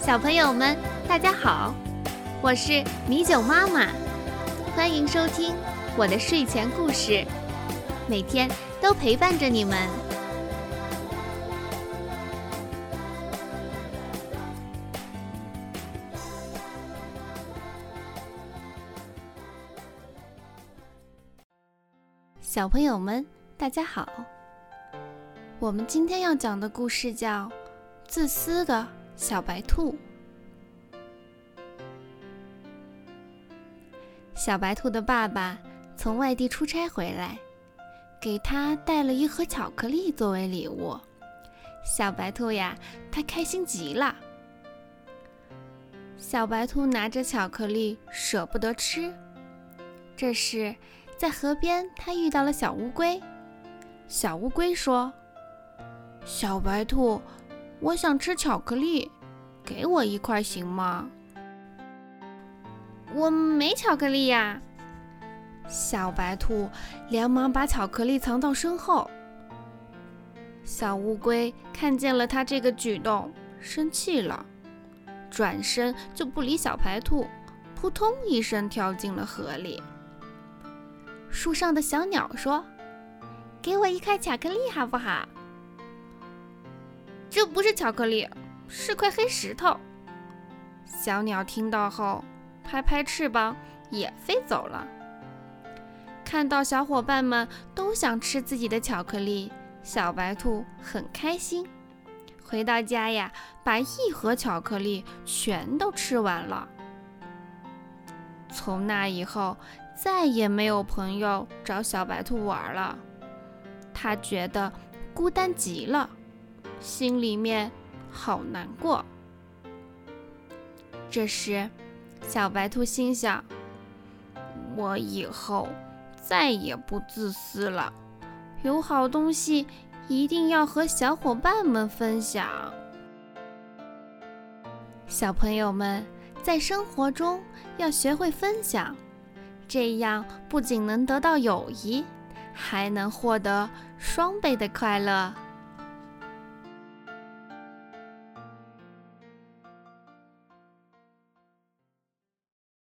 小朋友们，大家好，我是米酒妈妈，欢迎收听我的睡前故事，每天都陪伴着你们。小朋友们，大家好，我们今天要讲的故事叫《自私的》。小白兔，小白兔的爸爸从外地出差回来，给他带了一盒巧克力作为礼物。小白兔呀，他开心极了。小白兔拿着巧克力，舍不得吃。这时，在河边，他遇到了小乌龟。小乌龟说：“小白兔。”我想吃巧克力，给我一块行吗？我没巧克力呀！小白兔连忙把巧克力藏到身后。小乌龟看见了它这个举动，生气了，转身就不理小白兔，扑通一声跳进了河里。树上的小鸟说：“给我一块巧克力好不好？”这不是巧克力，是块黑石头。小鸟听到后，拍拍翅膀也飞走了。看到小伙伴们都想吃自己的巧克力，小白兔很开心。回到家呀，把一盒巧克力全都吃完了。从那以后，再也没有朋友找小白兔玩了。他觉得孤单极了。心里面好难过。这时，小白兔心想：“我以后再也不自私了，有好东西一定要和小伙伴们分享。”小朋友们在生活中要学会分享，这样不仅能得到友谊，还能获得双倍的快乐。